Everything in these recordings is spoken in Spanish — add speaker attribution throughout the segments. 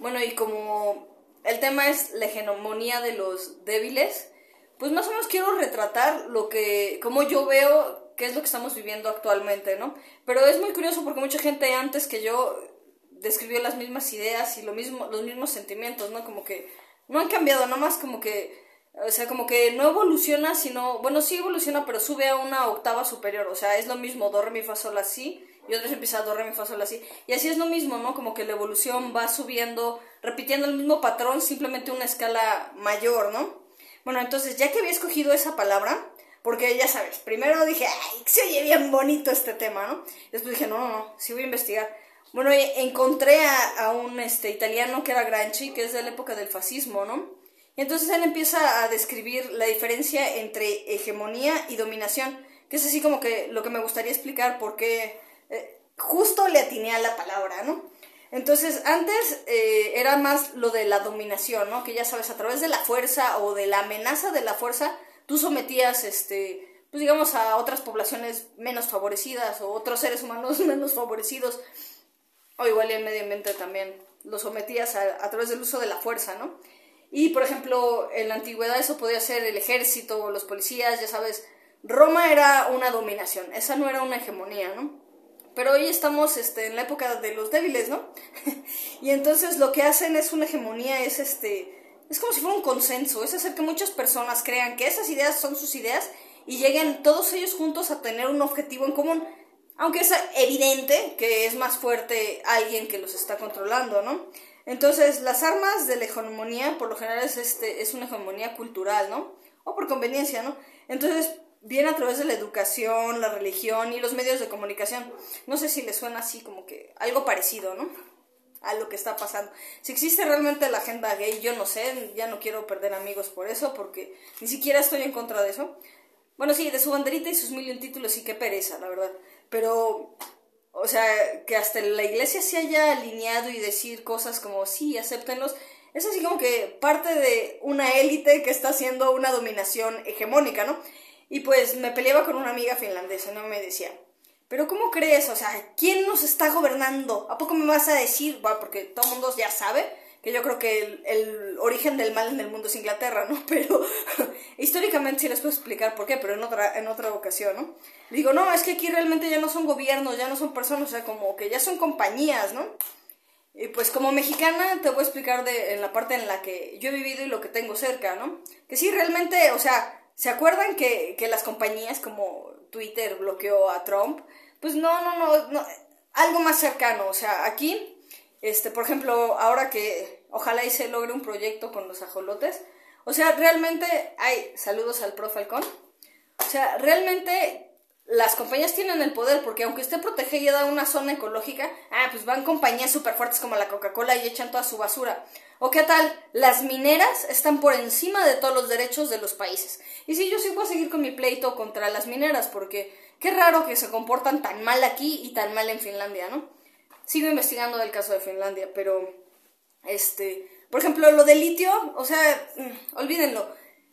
Speaker 1: Bueno, y como el tema es la hegemonía de los débiles, pues más o menos quiero retratar lo que, como yo veo qué es lo que estamos viviendo actualmente, ¿no? Pero es muy curioso porque mucha gente antes que yo describió las mismas ideas y lo mismo, los mismos sentimientos, ¿no? Como que no han cambiado, nada más como que, o sea, como que no evoluciona, sino, bueno, sí evoluciona, pero sube a una octava superior, o sea, es lo mismo, do, re, fa, sol, así, y otra vez empieza do, re, mi, fa, sol, así, y así es lo mismo, ¿no? Como que la evolución va subiendo, repitiendo el mismo patrón, simplemente una escala mayor, ¿no? Bueno, entonces, ya que había escogido esa palabra, porque ya sabes, primero dije, ay, se oye bien bonito este tema, ¿no? Después dije, no, no, no, sí voy a investigar. Bueno, encontré a, un este, italiano que era Granchi, que es de la época del fascismo, ¿no? Y entonces él empieza a describir la diferencia entre hegemonía y dominación, que es así como que lo que me gustaría explicar porque justo le atiné a la palabra, ¿no? Entonces, antes eh, era más lo de la dominación, ¿no? Que ya sabes, a través de la fuerza o de la amenaza de la fuerza, tú sometías, este, pues digamos, a otras poblaciones menos favorecidas o otros seres humanos menos favorecidos o igual y el medio ambiente también, lo sometías a, través del uso de la fuerza, ¿no? Y, por ejemplo, en la antigüedad eso podía ser el ejército, o los policías, ya sabes, Roma era una dominación, esa no era una hegemonía, ¿no? Pero hoy estamos este, en la época de los débiles, ¿no? y entonces lo que hacen es una hegemonía, es este... Es como si fuera un consenso, es hacer que muchas personas crean que esas ideas son sus ideas y lleguen todos ellos juntos a tener un objetivo en común. Aunque es evidente que es más fuerte alguien que los está controlando, ¿no? Entonces, las armas de la hegemonía, por lo general, es, este, es una hegemonía cultural, ¿no? O por conveniencia, ¿no? Entonces, viene a través de la educación, la religión y los medios de comunicación. No sé si les suena así como que algo parecido, ¿no? A lo que está pasando. Si existe realmente la agenda gay, yo no sé, ya no quiero perder amigos por eso, porque ni siquiera estoy en contra de eso. Bueno, sí, de su banderita y sus mil y un títulos, sí, qué pereza, la verdad pero, o sea, que hasta la iglesia se haya alineado y decir cosas como, sí, acéptenlos, es así como que parte de una élite que está haciendo una dominación hegemónica, ¿no? Y pues me peleaba con una amiga finlandesa, ¿no? Me decía, pero ¿cómo crees? O sea, ¿quién nos está gobernando? ¿A poco me vas a decir? Bueno, porque todo el mundo ya sabe que yo creo que el, origen del mal en el mundo es Inglaterra, ¿no? Pero históricamente sí les puedo explicar por qué, pero en otra, en otra ocasión, ¿no? Digo, no, es que aquí realmente ya no son gobiernos, ya no son personas, o sea, como que ya son compañías, ¿no? Y pues como mexicana te voy a explicar de, en la parte en la que yo he vivido y lo que tengo cerca, ¿no? Que sí, realmente, o sea, ¿se acuerdan que, que las compañías como Twitter bloqueó a Trump? Pues no, no, no, no, algo más cercano, o sea, aquí este, por ejemplo, ahora que ojalá y se logre un proyecto con los ajolotes. O sea, realmente hay saludos al Pro Falcón. O sea, realmente las compañías tienen el poder porque aunque esté protegida una zona ecológica, ah, pues van compañías súper fuertes como la Coca-Cola y echan toda su basura. ¿O qué tal? Las mineras están por encima de todos los derechos de los países. Y sí, yo sí voy a seguir con mi pleito contra las mineras porque qué raro que se comportan tan mal aquí y tan mal en Finlandia, ¿no? sigo investigando del caso de Finlandia, pero, este, por ejemplo, lo del litio, o sea, mm, olvídenlo,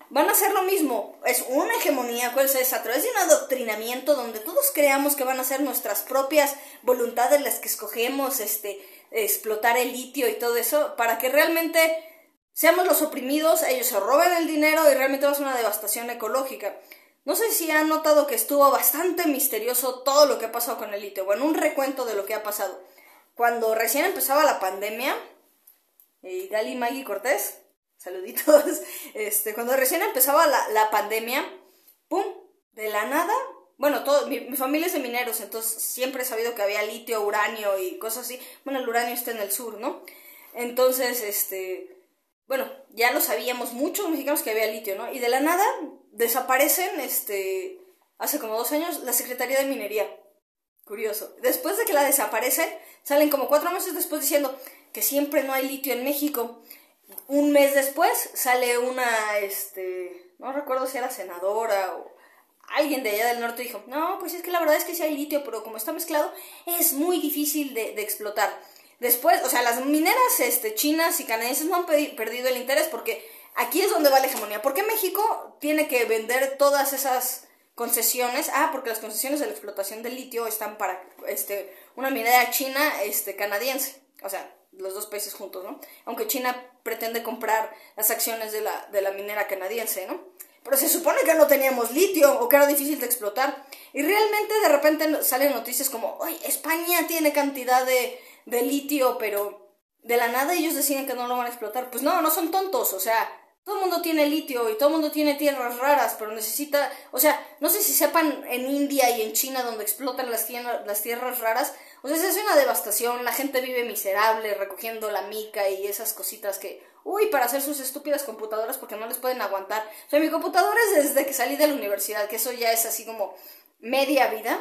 Speaker 1: van a hacer lo mismo, es una hegemonía, ¿cuál es? A través de un adoctrinamiento donde todos creamos que van a ser nuestras propias voluntades las que escogemos, este, explotar el litio y todo eso, para que realmente seamos los oprimidos, ellos se roben el dinero y realmente va a ser una devastación ecológica. No sé si han notado que estuvo bastante misterioso todo lo que ha pasado con el litio. Bueno, un recuento de lo que ha pasado cuando recién empezaba la pandemia, y Gali Maggie Cortés, saluditos, este, cuando recién empezaba la, pandemia, ¡pum! De la nada, bueno, todo, mi, familia es de mineros, entonces siempre he sabido que había litio, uranio y cosas así. Bueno, el uranio está en el sur, ¿no? Entonces, este, bueno, ya lo sabíamos muchos mexicanos que había litio, ¿no? Y de la nada desaparecen, este, hace como dos años, la Secretaría de Minería. Curioso. Después de que la desaparecen, salen como cuatro meses después diciendo que siempre no hay litio en México. Un mes después sale una, este, no recuerdo si era senadora o alguien de allá del norte dijo, no, pues es que la verdad es que sí hay litio, pero como está mezclado, es muy difícil de, de explotar. Después, o sea, las mineras este, chinas y canadienses no han perdido el interés porque aquí es donde va la hegemonía. ¿Por qué México tiene que vender todas esas concesiones, ah, porque las concesiones de la explotación del litio están para este, una minera china este, canadiense. O sea, los dos países juntos, ¿no? Aunque China pretende comprar las acciones de la, de la minera canadiense, ¿no? Pero se supone que no teníamos litio o que era difícil de explotar. Y realmente de repente salen noticias como, oye, España tiene cantidad de, de litio, pero de la nada ellos deciden que no lo van a explotar. Pues no, no son tontos, o sea, todo el mundo tiene litio y todo el mundo tiene tierras raras, pero necesita, o sea, no sé si sepan en India y en China donde explotan las, las tierras raras, o sea, es una devastación, la gente vive miserable recogiendo la mica y esas cositas que, uy, para hacer sus estúpidas computadoras porque no les pueden aguantar. O sea, mi computadora es desde que salí de la universidad, que eso ya es así como media vida.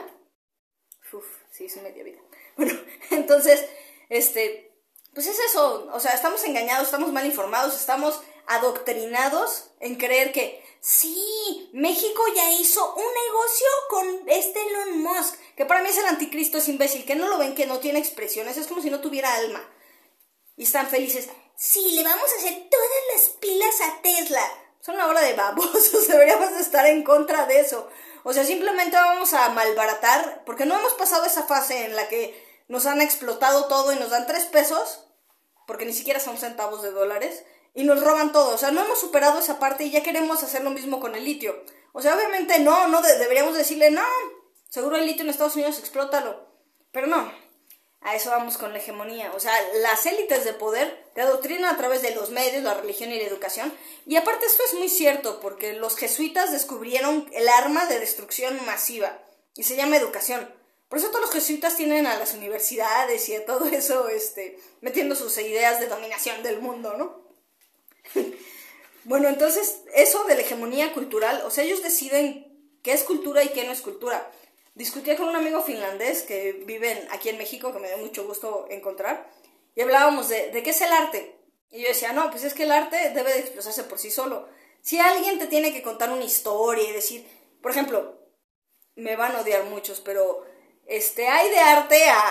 Speaker 1: Uf, sí, es media vida. Bueno, entonces, este, pues es eso, o sea, estamos engañados, estamos mal informados, estamos adoctrinados en creer que sí, México ya hizo un negocio con este Elon Musk, que para mí es el anticristo, es imbécil, que no lo ven, que no tiene expresiones, es como si no tuviera alma. Y están felices. Sí, le vamos a hacer todas las pilas a Tesla. Son una hora de babosos, deberíamos estar en contra de eso. O sea, simplemente vamos a malbaratar, porque no hemos pasado esa fase en la que nos han explotado todo y nos dan tres pesos, porque ni siquiera son centavos de dólares y nos roban todo. O sea, no hemos superado esa parte y ya queremos hacer lo mismo con el litio. O sea, obviamente no, no deberíamos decirle, no, seguro el litio en Estados Unidos, explótalo. Pero no, a eso vamos con la hegemonía. O sea, las élites de poder te adoctrinan a través de los medios, la religión y la educación. Y aparte esto es muy cierto, porque los jesuitas descubrieron el arma de destrucción masiva. Y se llama educación. Por eso todos los jesuitas tienen a las universidades y a todo eso, este, metiendo sus ideas de dominación del mundo, ¿no? bueno, entonces, eso de la hegemonía cultural, o sea, ellos deciden qué es cultura y qué no es cultura. Discutía con un amigo finlandés que vive aquí en México, que me dio mucho gusto encontrar, y hablábamos de, qué es el arte. Y yo decía, no, pues es que el arte debe de expresarse por sí solo. Si alguien te tiene que contar una historia y decir, por ejemplo, me van a odiar muchos, pero este, hay de arte a,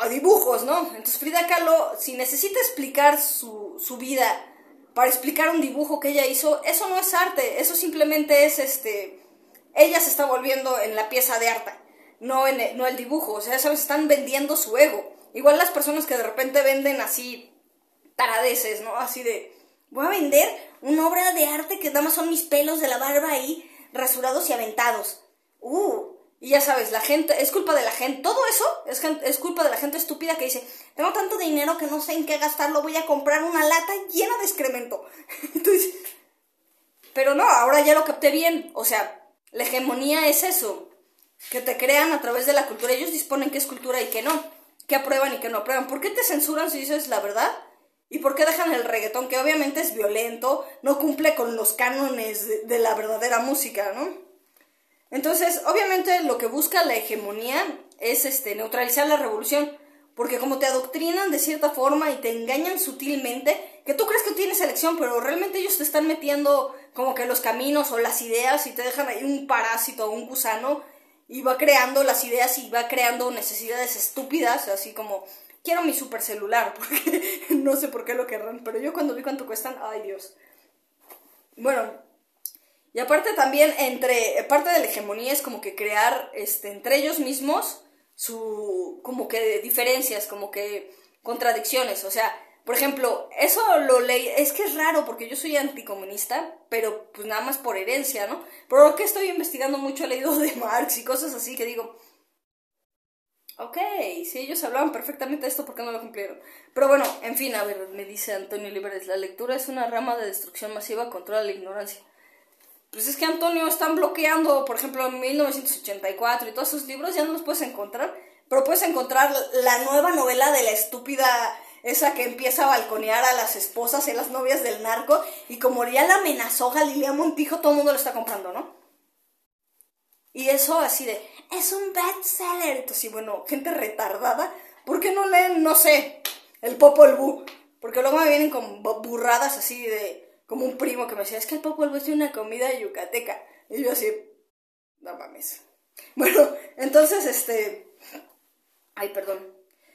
Speaker 1: a dibujos, ¿no? Entonces Frida Kahlo, si necesita explicar su vida para explicar un dibujo que ella hizo, eso no es arte, eso simplemente es este, ella se está volviendo en la pieza de arte, no en el, no el dibujo, o sea, sabes, están vendiendo su ego. Igual las personas que de repente venden así taradeces, ¿no? Así de, voy a vender una obra de arte que nada más son mis pelos de la barba ahí rasurados y aventados. Uh, y ya sabes, la gente, es culpa de la gente, todo eso es, es culpa de la gente estúpida que dice, tengo tanto dinero que no sé en qué gastarlo, voy a comprar una lata llena de excremento. Pero no, ahora ya lo capté bien, o sea, la hegemonía es eso, que te crean a través de la cultura, ellos disponen qué es cultura y qué no, qué aprueban y qué no aprueban. ¿Por qué te censuran si dices la verdad? ¿Y por qué dejan el reggaetón, que obviamente es violento, no cumple con los cánones de, de la verdadera música, ¿no? Entonces, obviamente lo que busca la hegemonía es este, neutralizar la revolución, porque como te adoctrinan de cierta forma y te engañan sutilmente, que tú crees que tienes elección, pero realmente ellos te están metiendo como que los caminos o las ideas y te dejan ahí un parásito o un gusano y va creando las ideas y va creando necesidades estúpidas, así como quiero mi super celular, porque no sé por qué lo querrán, pero yo cuando vi cuánto cuestan, ay Dios. Bueno, y aparte también, entre, parte de la hegemonía es como que crear este, entre ellos mismos su, como que diferencias, como que contradicciones. O sea, por ejemplo, eso lo leí, es que es raro porque yo soy anticomunista, pero pues nada más por herencia, ¿no? Pero lo que estoy investigando mucho he leído de Marx y cosas así que digo, ok, si ellos hablaban perfectamente de esto, ¿por qué no lo cumplieron? Pero bueno, en fin, a ver, me dice Antonio Liberes, la lectura es una rama de destrucción masiva contra la ignorancia. Pues es que Antonio están bloqueando, por ejemplo, 1984 y todos esos libros ya no los puedes encontrar, pero puedes encontrar la nueva novela de la estúpida esa que empieza a balconear a las esposas y las novias del narco y como ya la amenazó Galilea Montijo, todo el mundo lo está comprando, ¿no? Y eso así de, es un bestseller. Entonces, sí, bueno, gente retardada, ¿por qué no leen, no sé, el Popol Vuh? Porque luego me vienen con burradas así de, como un primo que me decía, es que el popol vuh es una comida yucateca. Y yo así, no mames. Bueno, entonces, este... Ay, perdón.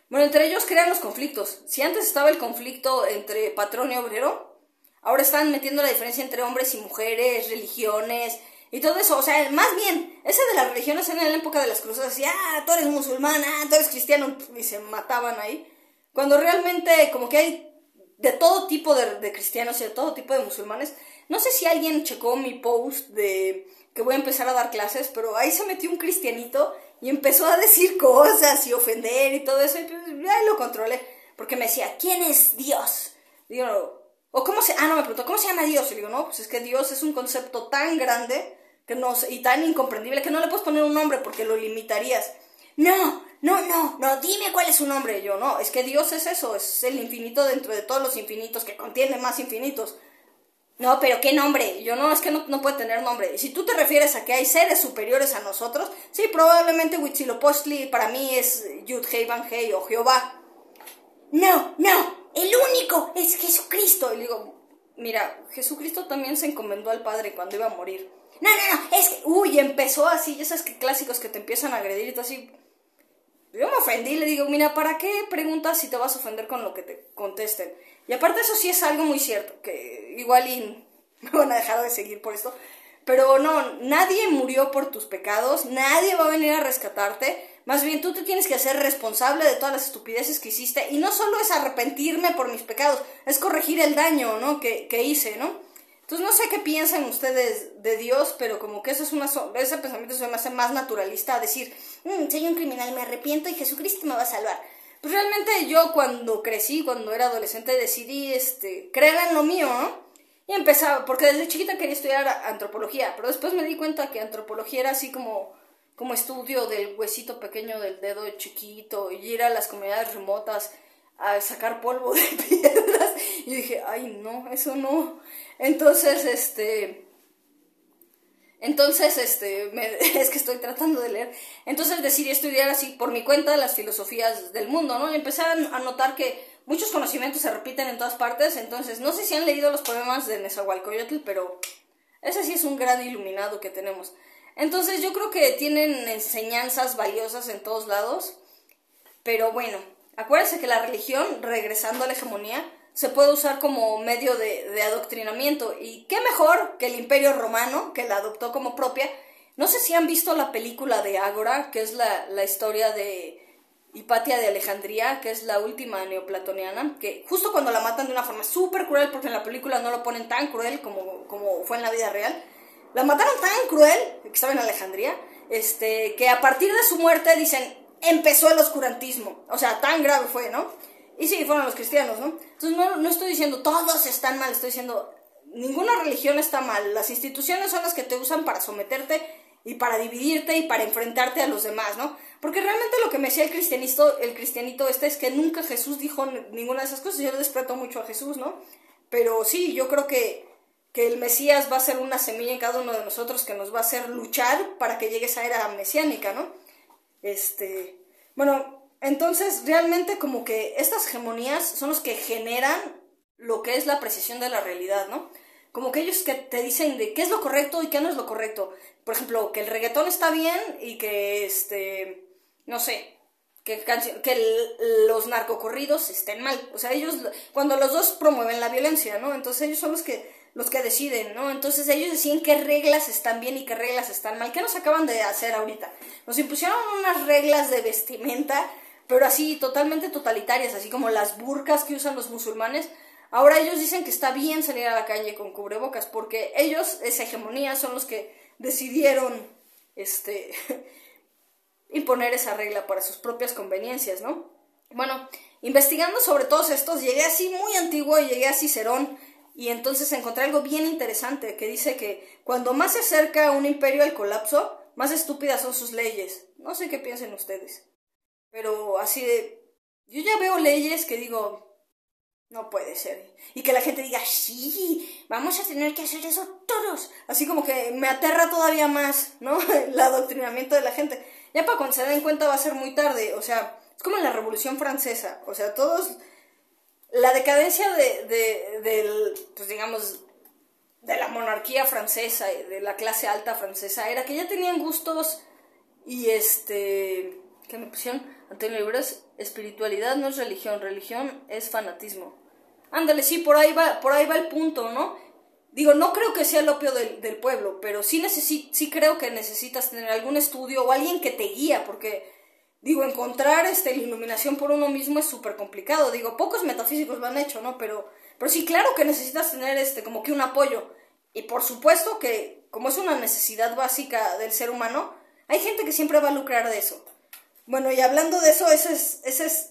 Speaker 1: Bueno, entre ellos crean los conflictos. Si antes estaba el conflicto entre patrón y obrero, ahora están metiendo la diferencia entre hombres y mujeres, religiones y todo eso. O sea, más bien, ese de las religiones era en la época de las cruzadas. Así, ah, tú eres musulmán, ah, tú eres cristiano, y se mataban ahí. Cuando realmente como que hay de todo tipo de, cristianos y de todo tipo de musulmanes. No sé si alguien checó mi post de que voy a empezar a dar clases, pero ahí se metió un cristianito y empezó a decir cosas y ofender y todo eso, y pues lo controlé, porque me decía, ¿quién es Dios? Digo, o cómo se, ah, no, me preguntó, ¿cómo se llama Dios? Y digo, no, pues es que Dios es un concepto tan grande que no, y tan incomprendible que no le puedes poner un nombre porque lo limitarías. No, no, no, no, dime cuál es su nombre. Yo, no, es que Dios es eso, es el infinito dentro de todos los infinitos que contiene más infinitos. No, pero ¿qué nombre? Yo no, es que no, puede tener nombre. Si tú te refieres a que hay seres superiores a nosotros, sí, probablemente Huitzilopochtli para mí es Yud Hei Van Hei o Jehová. No, no, el único es Jesucristo. Y digo, mira, Jesucristo también se encomendó al Padre cuando iba a morir. No, no, no, es que, uy, empezó así, ya sabes que clásicos que te empiezan a agredir y tú así. Yo me ofendí, le digo, mira, ¿para qué preguntas si te vas a ofender con lo que te contesten? Y aparte eso sí es algo muy cierto, que igual y me van a dejar de seguir por esto. Pero no, nadie murió por tus pecados, nadie va a venir a rescatarte. Más bien tú te tienes que hacer responsable de todas las estupideces que hiciste. Y no solo es arrepentirme por mis pecados, es corregir el daño, ¿no? Que, que hice, ¿no? Entonces no sé qué piensan ustedes de Dios, pero como que eso es una ese pensamiento se me hace más naturalista decir, mm, soy un criminal, me arrepiento y Jesucristo me va a salvar. Pues realmente yo cuando crecí, cuando era adolescente, decidí este, creer en lo mío, ¿no? Y empezaba, porque desde chiquita quería estudiar antropología, pero después me di cuenta que antropología era así como, como estudio del huesito pequeño del dedo chiquito y ir a las comunidades remotas a sacar polvo de piedras. Y dije, ay, no, eso no. Entonces, este, entonces, este, es que estoy tratando de leer. Entonces decidí estudiar así por mi cuenta las filosofías del mundo, ¿no? Y empecé a notar que muchos conocimientos se repiten en todas partes. Entonces, no sé si han leído los poemas de Nezahualcóyotl, pero ese sí es un gran iluminado que tenemos. Entonces, yo creo que tienen enseñanzas valiosas en todos lados. Pero bueno, acuérdense que la religión, regresando a la hegemonía, se puede usar como medio de, adoctrinamiento. Y qué mejor que el imperio romano, que la adoptó como propia. No sé si han visto la película de Ágora, que es la, la historia de Hipatia de Alejandría, que es la última neoplatoniana, que justo cuando la matan de una forma súper cruel, porque en la película no lo ponen tan cruel como, como fue en la vida real, la mataron tan cruel, que estaba en Alejandría, este, que a partir de su muerte dicen, empezó el oscurantismo. O sea, tan grave fue, ¿no? Y sí, fueron los cristianos, ¿no? Entonces no, no estoy diciendo todos están mal, estoy diciendo ninguna religión está mal. Las instituciones son las que te usan para someterte y para dividirte y para enfrentarte a los demás, ¿no? Porque realmente lo que me decía el cristianito, el cristianito este es que nunca Jesús dijo ninguna de esas cosas. Yo respeto mucho a Jesús, ¿no? Pero sí, yo creo que, que el Mesías va a ser una semilla en cada uno de nosotros que nos va a hacer luchar para que llegue esa era mesiánica, ¿no? Este, bueno, entonces, realmente como que estas hegemonías son los que generan lo que es la precisión de la realidad, ¿no? Como que ellos que te dicen de qué es lo correcto y qué no es lo correcto. Por ejemplo, que el reggaetón está bien y que, este, no sé, que, que los narcocorridos estén mal. O sea, ellos, cuando los dos promueven la violencia, ¿no? Entonces ellos son los que, los que deciden, ¿no? Entonces ellos deciden qué reglas están bien y qué reglas están mal. ¿Qué nos acaban de hacer ahorita? Nos impusieron unas reglas de vestimenta pero así totalmente totalitarias, así como las burcas que usan los musulmanes. Ahora ellos dicen que está bien salir a la calle con cubrebocas, porque ellos, esa hegemonía, son los que decidieron este, imponer esa regla para sus propias conveniencias, ¿no? Bueno, investigando sobre todos estos, llegué así muy antiguo y llegué a Cicerón, y entonces encontré algo bien interesante que dice que cuando más se acerca un imperio al colapso, más estúpidas son sus leyes. No sé qué piensen ustedes. Pero así de... Yo ya veo leyes que digo, no puede ser. Y que la gente diga, sí, vamos a tener que hacer eso todos. Así como que me aterra todavía más, ¿no? El adoctrinamiento de la gente. Ya para cuando se den cuenta va a ser muy tarde. O sea, es como en la Revolución Francesa. O sea, todos... La decadencia de, de, del, pues digamos, de la monarquía francesa, de la clase alta francesa, era que ya tenían gustos y este que me pusieron Antonio Libres, espiritualidad no es religión, religión es fanatismo. Ándale, sí, por ahí va, por ahí va el punto, ¿no? Digo, no creo que sea el opio del, del pueblo, pero sí, sí creo que necesitas tener algún estudio o alguien que te guía, porque digo, encontrar este, la iluminación por uno mismo es súper complicado. Digo, pocos metafísicos lo han hecho, ¿no? Pero, pero sí, claro que necesitas tener este, como que un apoyo. Y por supuesto que, como es una necesidad básica del ser humano, hay gente que siempre va a lucrar de eso. Bueno, y hablando de eso, esa es, esa es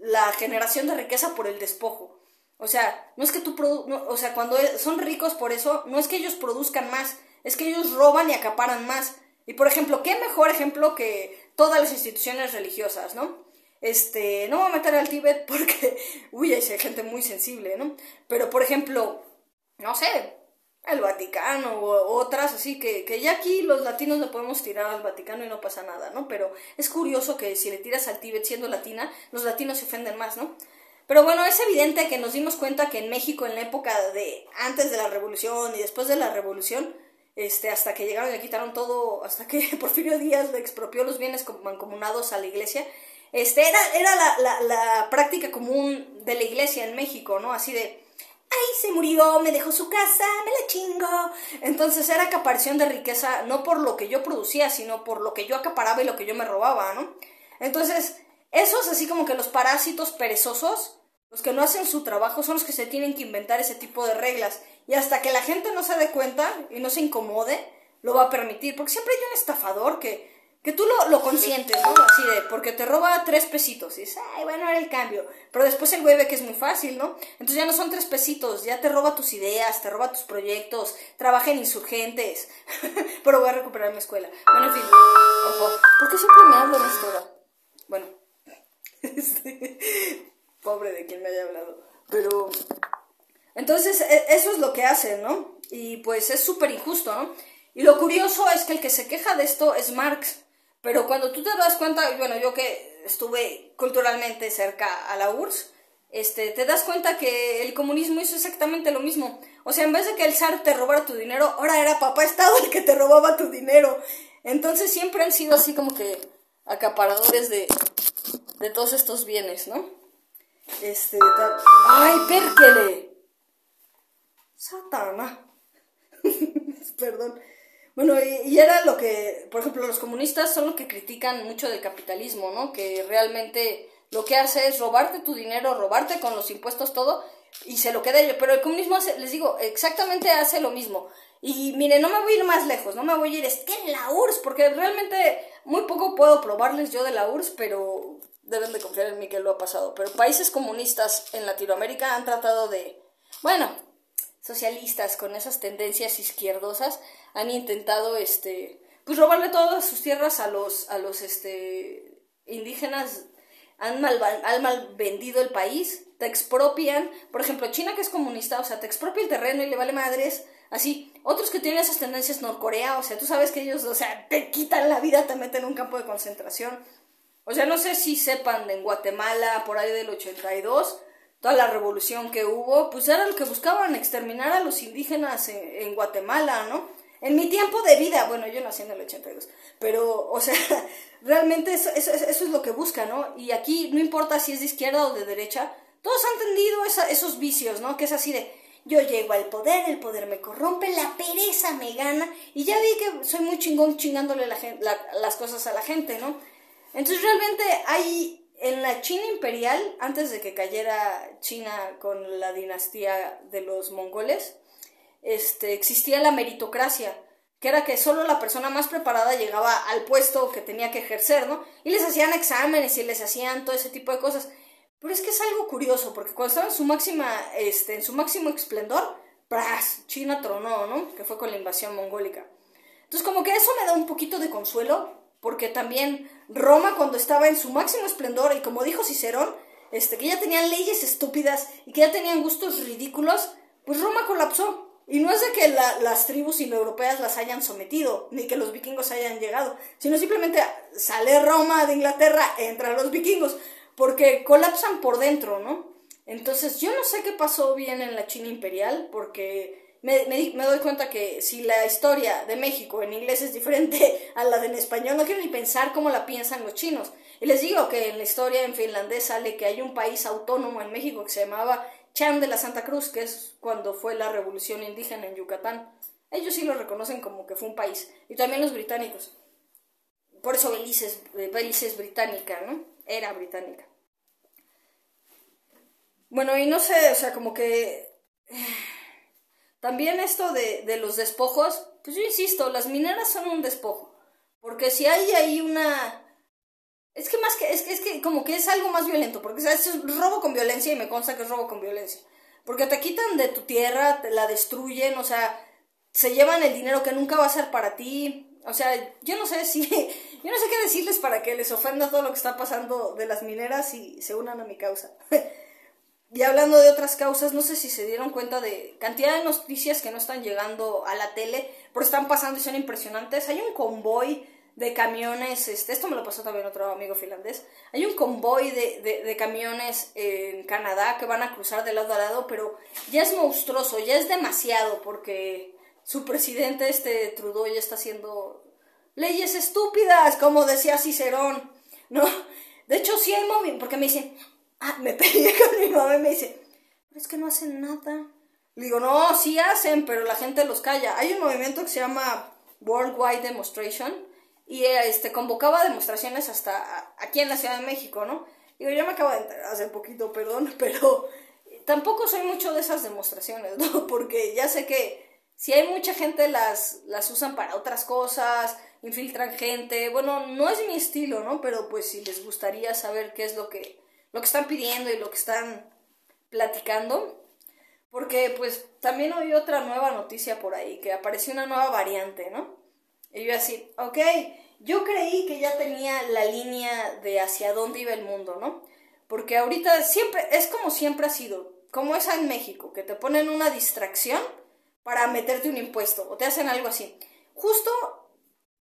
Speaker 1: la generación de riqueza por el despojo. O sea, no es que tú o sea, cuando son ricos por eso, no es que ellos produzcan más, es que ellos roban y acaparan más. Y por ejemplo, qué mejor ejemplo que todas las instituciones religiosas, ¿no? Este, no voy a meter al Tíbet porque, uy, hay gente muy sensible, ¿no? Pero por ejemplo, no sé, el Vaticano o otras, así que, que ya aquí los latinos le podemos tirar al Vaticano y no pasa nada, ¿no? Pero es curioso que si le tiras al Tíbet siendo latina, los latinos se ofenden más, ¿no? Pero bueno, es evidente que nos dimos cuenta que en México, en la época de antes de la revolución y después de la revolución, este, hasta que llegaron y quitaron todo, hasta que Porfirio Díaz le expropió los bienes mancomunados a la iglesia, este, era, era la, la, la práctica común de la iglesia en México, ¿no? Así de, ay, se murió, me dejó su casa, me la chingo. Entonces era acaparación de riqueza no por lo que yo producía, sino por lo que yo acaparaba y lo que yo me robaba, ¿no? Entonces, esos así como que los parásitos perezosos, los que no hacen su trabajo, son los que se tienen que inventar ese tipo de reglas. Y hasta que la gente no se dé cuenta y no se incomode, lo va a permitir. Porque siempre hay un estafador que que tú lo, lo consientes, ¿no? Así de, porque te roba tres pesitos. Y dices, ay, bueno, era el cambio. Pero después el güey ve que es muy fácil, ¿no? Entonces ya no son tres pesitos, ya te roba tus ideas, te roba tus proyectos, trabaja en insurgentes. Pero voy a recuperar mi escuela. Bueno, en fin. Ojo. ¿Por qué siempre me hablo de esto? Bueno. Pobre de quien me haya hablado. Pero. Entonces, e, eso es lo que hacen, ¿no? Y pues es súper injusto, ¿no? Y lo curioso es que el que se queja de esto es Marx. Pero cuando tú te das cuenta, bueno, yo que estuve culturalmente cerca a la URSS, este, te das cuenta que el comunismo hizo exactamente lo mismo. O sea, en vez de que el zar te robara tu dinero, ahora era papá Estado el que te robaba tu dinero. Entonces siempre han sido así como que acaparadores de, de todos estos bienes, ¿no? Este, ¡ay, pérquele! Satana. Perdón. Bueno, y, era lo que, por ejemplo, los comunistas son los que critican mucho del capitalismo, ¿no? Que realmente lo que hace es robarte tu dinero, robarte con los impuestos todo y se lo queda ellos. Pero el comunismo, hace, les digo, exactamente hace lo mismo. Y mire, no me voy a ir más lejos, no me voy a ir, es que en la URSS, porque realmente muy poco puedo probarles yo de la URSS, pero deben de confiar en mí que lo ha pasado. Pero países comunistas en Latinoamérica han tratado de, bueno, socialistas con esas tendencias izquierdosas han intentado este pues robarle todas sus tierras a los a los este indígenas. Han mal, mal vendido el país te expropian por ejemplo China que es comunista o sea te expropia el terreno y le vale madres así. Otros que tienen esas tendencias Norcorea o sea tú sabes que ellos o sea te quitan la vida te meten en un campo de concentración. O sea no sé si sepan en Guatemala por ahí del 82 toda la revolución que hubo, pues era lo que buscaban exterminar a los indígenas en, Guatemala, ¿no? En mi tiempo de vida, bueno, yo nací en el 82, pero, o sea, realmente eso, eso, es lo que buscan, ¿no? Y aquí no importa si es de izquierda o de derecha, todos han entendido esos vicios, ¿no? Que es así de, yo llego al poder, el poder me corrompe, la pereza me gana, y ya vi que soy muy chingón chingándole las cosas a la gente, ¿no? Entonces realmente hay en la China imperial, antes de que cayera China con la dinastía de los mongoles, este, existía la meritocracia, que era que solo la persona más preparada llegaba al puesto que tenía que ejercer, ¿no? Y les hacían exámenes y les hacían todo ese tipo de cosas. Pero es que es algo curioso, porque cuando estaba en su máxima, este, en su máximo esplendor, ¡pras! China tronó, ¿no? Que fue con la invasión mongólica. Entonces, como que eso me da un poquito de consuelo, porque también Roma cuando estaba en su máximo esplendor y como dijo Cicerón, este, que ya tenían leyes estúpidas y que ya tenían gustos ridículos, pues Roma colapsó. Y no es de que las tribus indoeuropeas las hayan sometido, ni que los vikingos hayan llegado, sino simplemente sale Roma de Inglaterra, entran los vikingos, porque colapsan por dentro, ¿no? Entonces yo no sé qué pasó bien en la China imperial, porque me, me, doy cuenta que si la historia de México en inglés es diferente a la de en español, no quiero ni pensar cómo la piensan los chinos. Y les digo que en la historia en finlandés sale que hay un país autónomo en México que se llamaba Chan de la Santa Cruz, que es cuando fue la revolución indígena en Yucatán. Ellos sí lo reconocen como que fue un país. Y también los británicos. por eso Belice es, Belice es británica, ¿no? Era británica. Bueno, y no sé, o sea, como que... También esto de, de los despojos, pues yo insisto, las mineras son un despojo. Porque si hay ahí una... Es que más que, es que, es que como que es algo más violento, porque es robo con violencia y me consta que es robo con violencia. Porque te quitan de tu tierra, te la destruyen, o sea, se llevan el dinero que nunca va a ser para ti. O sea, yo no sé si, yo no sé qué decirles para que les ofenda todo lo que está pasando de las mineras y se unan a mi causa. Y hablando de otras causas, no sé si se dieron cuenta de cantidad de noticias que no están llegando a la tele, pero están pasando y son impresionantes. Hay un convoy de camiones, este, esto me lo pasó también otro amigo finlandés, hay un convoy de, de, camiones en Canadá que van a cruzar de lado a lado, pero ya es monstruoso, ya es demasiado, porque su presidente, este Trudeau, ya está haciendo leyes estúpidas, como decía Cicerón, ¿no? De hecho, sí hay movimiento, porque me dicen, ah, me peleé con mi mamá y me dice, pero es que no hacen nada. Le digo, no, sí hacen, pero la gente los calla. Hay un movimiento que se llama Worldwide Demonstration y este convocaba demostraciones hasta aquí en la Ciudad de México, ¿no? Digo, yo me acabo de enterar hace poquito, perdón, pero tampoco soy mucho de esas demostraciones, ¿no? Porque ya sé que si hay mucha gente las, las usan para otras cosas, infiltran gente, bueno, no es mi estilo, ¿no? Pero pues si les gustaría saber qué es lo que lo que están pidiendo y lo que están platicando. Porque pues también oí otra nueva noticia por ahí, que apareció una nueva variante, ¿no? Y yo así, ok, yo creí que ya tenía la línea de hacia dónde iba el mundo, ¿no? Porque ahorita siempre, es como siempre ha sido, como es en México, que te ponen una distracción para meterte un impuesto, o te hacen algo así. Justo,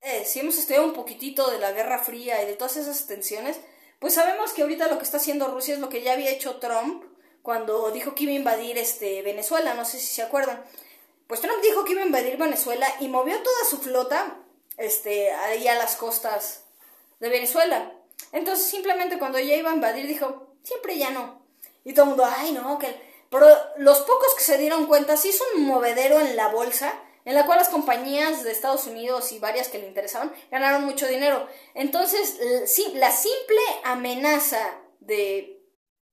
Speaker 1: eh, si hemos estudiado un poquitito de la Guerra Fría y de todas esas tensiones, pues sabemos que ahorita lo que está haciendo Rusia es lo que ya había hecho Trump cuando dijo que iba a invadir este Venezuela, no sé si se acuerdan. Pues Trump dijo que iba a invadir Venezuela y movió toda su flota este ahí a las costas de Venezuela. Entonces simplemente cuando ya iba a invadir dijo, siempre ya no. Y todo el mundo, ay no, que... Pero los pocos que se dieron cuenta, sí hizo un movedero en la bolsa en la cual las compañías de Estados Unidos y varias que le interesaban ganaron mucho dinero. Entonces, la simple amenaza de,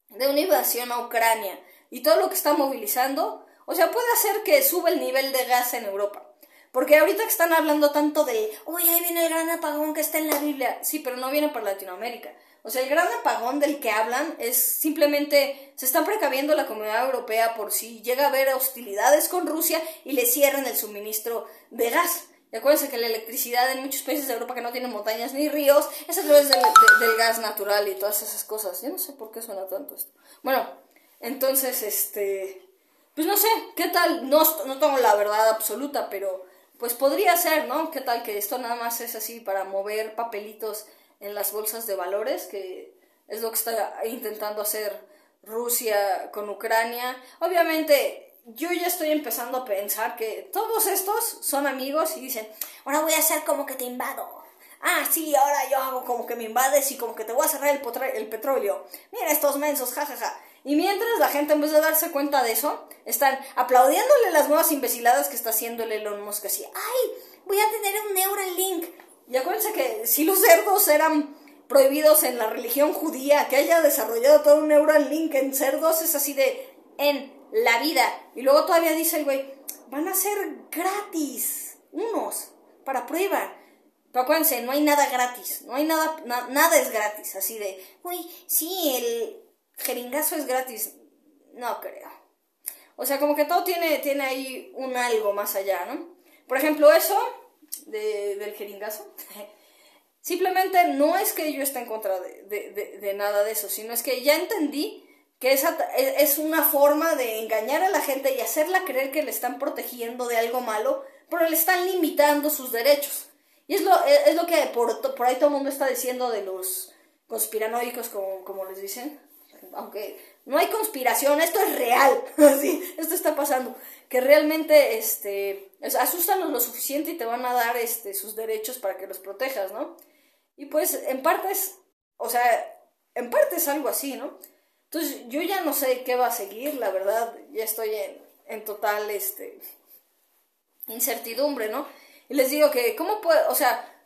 Speaker 1: de una invasión a Ucrania y todo lo que está movilizando, o sea, puede hacer que suba el nivel de gas en Europa. Porque ahorita que están hablando tanto de, uy, ahí viene el gran apagón que está en la Biblia, sí, pero no viene por Latinoamérica. O sea, el gran apagón del que hablan es simplemente se están precaviendo la comunidad europea por si llega a haber hostilidades con Rusia y le cierran el suministro de gas. Y acuérdense que la electricidad en muchos países de Europa que no tienen montañas ni ríos es a través del, gas natural y todas esas cosas. Yo no sé por qué suena tanto esto. Bueno, entonces, este. Pues no sé, ¿qué tal? No, no tengo la verdad absoluta, pero pues podría ser, ¿no? ¿Qué tal que esto nada más es así para mover papelitos en las bolsas de valores, que es lo que está intentando hacer Rusia con Ucrania. Obviamente, yo ya estoy empezando a pensar que todos estos son amigos y dicen, ahora voy a hacer como que te invado. Ah, sí, ahora yo hago como que me invades y como que te voy a cerrar el, el petróleo. Mira estos mensos, jajaja. Y mientras la gente, en vez de darse cuenta de eso, están aplaudiéndole las nuevas imbeciladas que está haciendo el Elon Musk así. ¡Ay! Voy a tener un Neuralink. Y acuérdense que si los cerdos eran prohibidos en la religión judía, que haya desarrollado todo un Neuralink en cerdos es así de en la vida. Y luego todavía dice el güey, van a ser gratis, unos, para prueba. Pero acuérdense, no hay nada gratis, no hay nada, nada es gratis, así de, uy, sí, el jeringazo es gratis. No creo. O sea, como que todo tiene, tiene ahí un algo más allá, ¿no? Por ejemplo, eso de, del jeringazo. Simplemente no es que yo esté en contra de, nada de eso, sino es que ya entendí que esa es una forma de engañar a la gente y hacerla creer que le están protegiendo de algo malo, pero le están limitando sus derechos. Y es lo, es lo que por, por ahí todo el mundo está diciendo de los conspiranoicos, como, como les dicen. Aunque no hay conspiración, esto es real. Así, esto está pasando que realmente este, asustan lo suficiente y te van a dar este, sus derechos para que los protejas, ¿no? Y pues en parte es, o sea, en parte es algo así, ¿no? Entonces yo ya no sé qué va a seguir, la verdad, ya estoy en, en total este, incertidumbre, ¿no? Y les digo que, ¿cómo puede, o sea,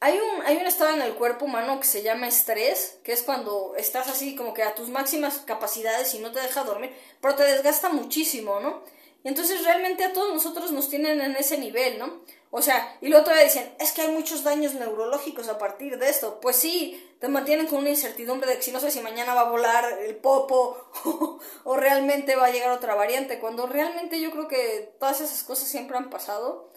Speaker 1: hay un, hay un estado en el cuerpo humano que se llama estrés, que es cuando estás así como que a tus máximas capacidades y no te deja dormir, pero te desgasta muchísimo, ¿no? Y entonces realmente a todos nosotros nos tienen en ese nivel, ¿no? O sea, y luego todavía dicen, es que hay muchos daños neurológicos a partir de esto. Pues sí, te mantienen con una incertidumbre de que si no sé si mañana va a volar el popo o, realmente va a llegar otra variante, cuando realmente yo creo que todas esas cosas siempre han pasado.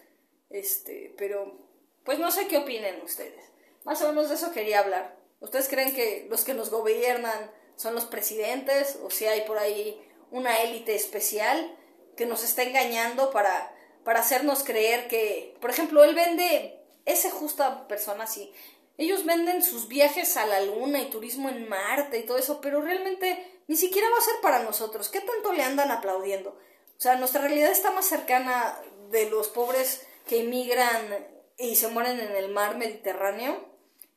Speaker 1: Este, pero pues no sé qué opinen ustedes. Más o menos de eso quería hablar. ¿Ustedes creen que los que nos gobiernan son los presidentes o si hay por ahí una élite especial que nos está engañando para para hacernos creer que, por ejemplo, él vende, ese justa persona así, ellos venden sus viajes a la luna y turismo en Marte y todo eso, pero realmente ni siquiera va a ser para nosotros. ¿Qué tanto le andan aplaudiendo? O sea, nuestra realidad está más cercana de los pobres que emigran y se mueren en el mar Mediterráneo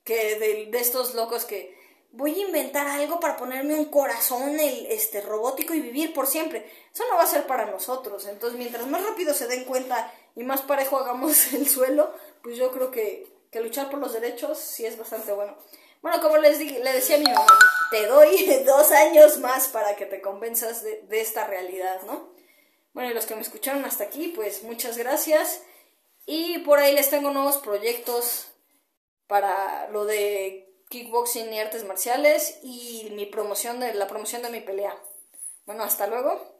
Speaker 1: que de, de estos locos que voy a inventar algo para ponerme un corazón el, este, robótico y vivir por siempre. Eso no va a ser para nosotros. Entonces, mientras más rápido se den cuenta y más parejo hagamos el suelo, pues yo creo que, que luchar por los derechos sí es bastante bueno. Bueno, como les le decía a mi mamá, te doy dos años más para que te convenzas de, de esta realidad, ¿no? Bueno, y los que me escucharon hasta aquí, pues muchas gracias. Y por ahí les tengo nuevos proyectos para lo de kickboxing y artes marciales y mi promoción de la promoción de mi pelea. Bueno, hasta luego.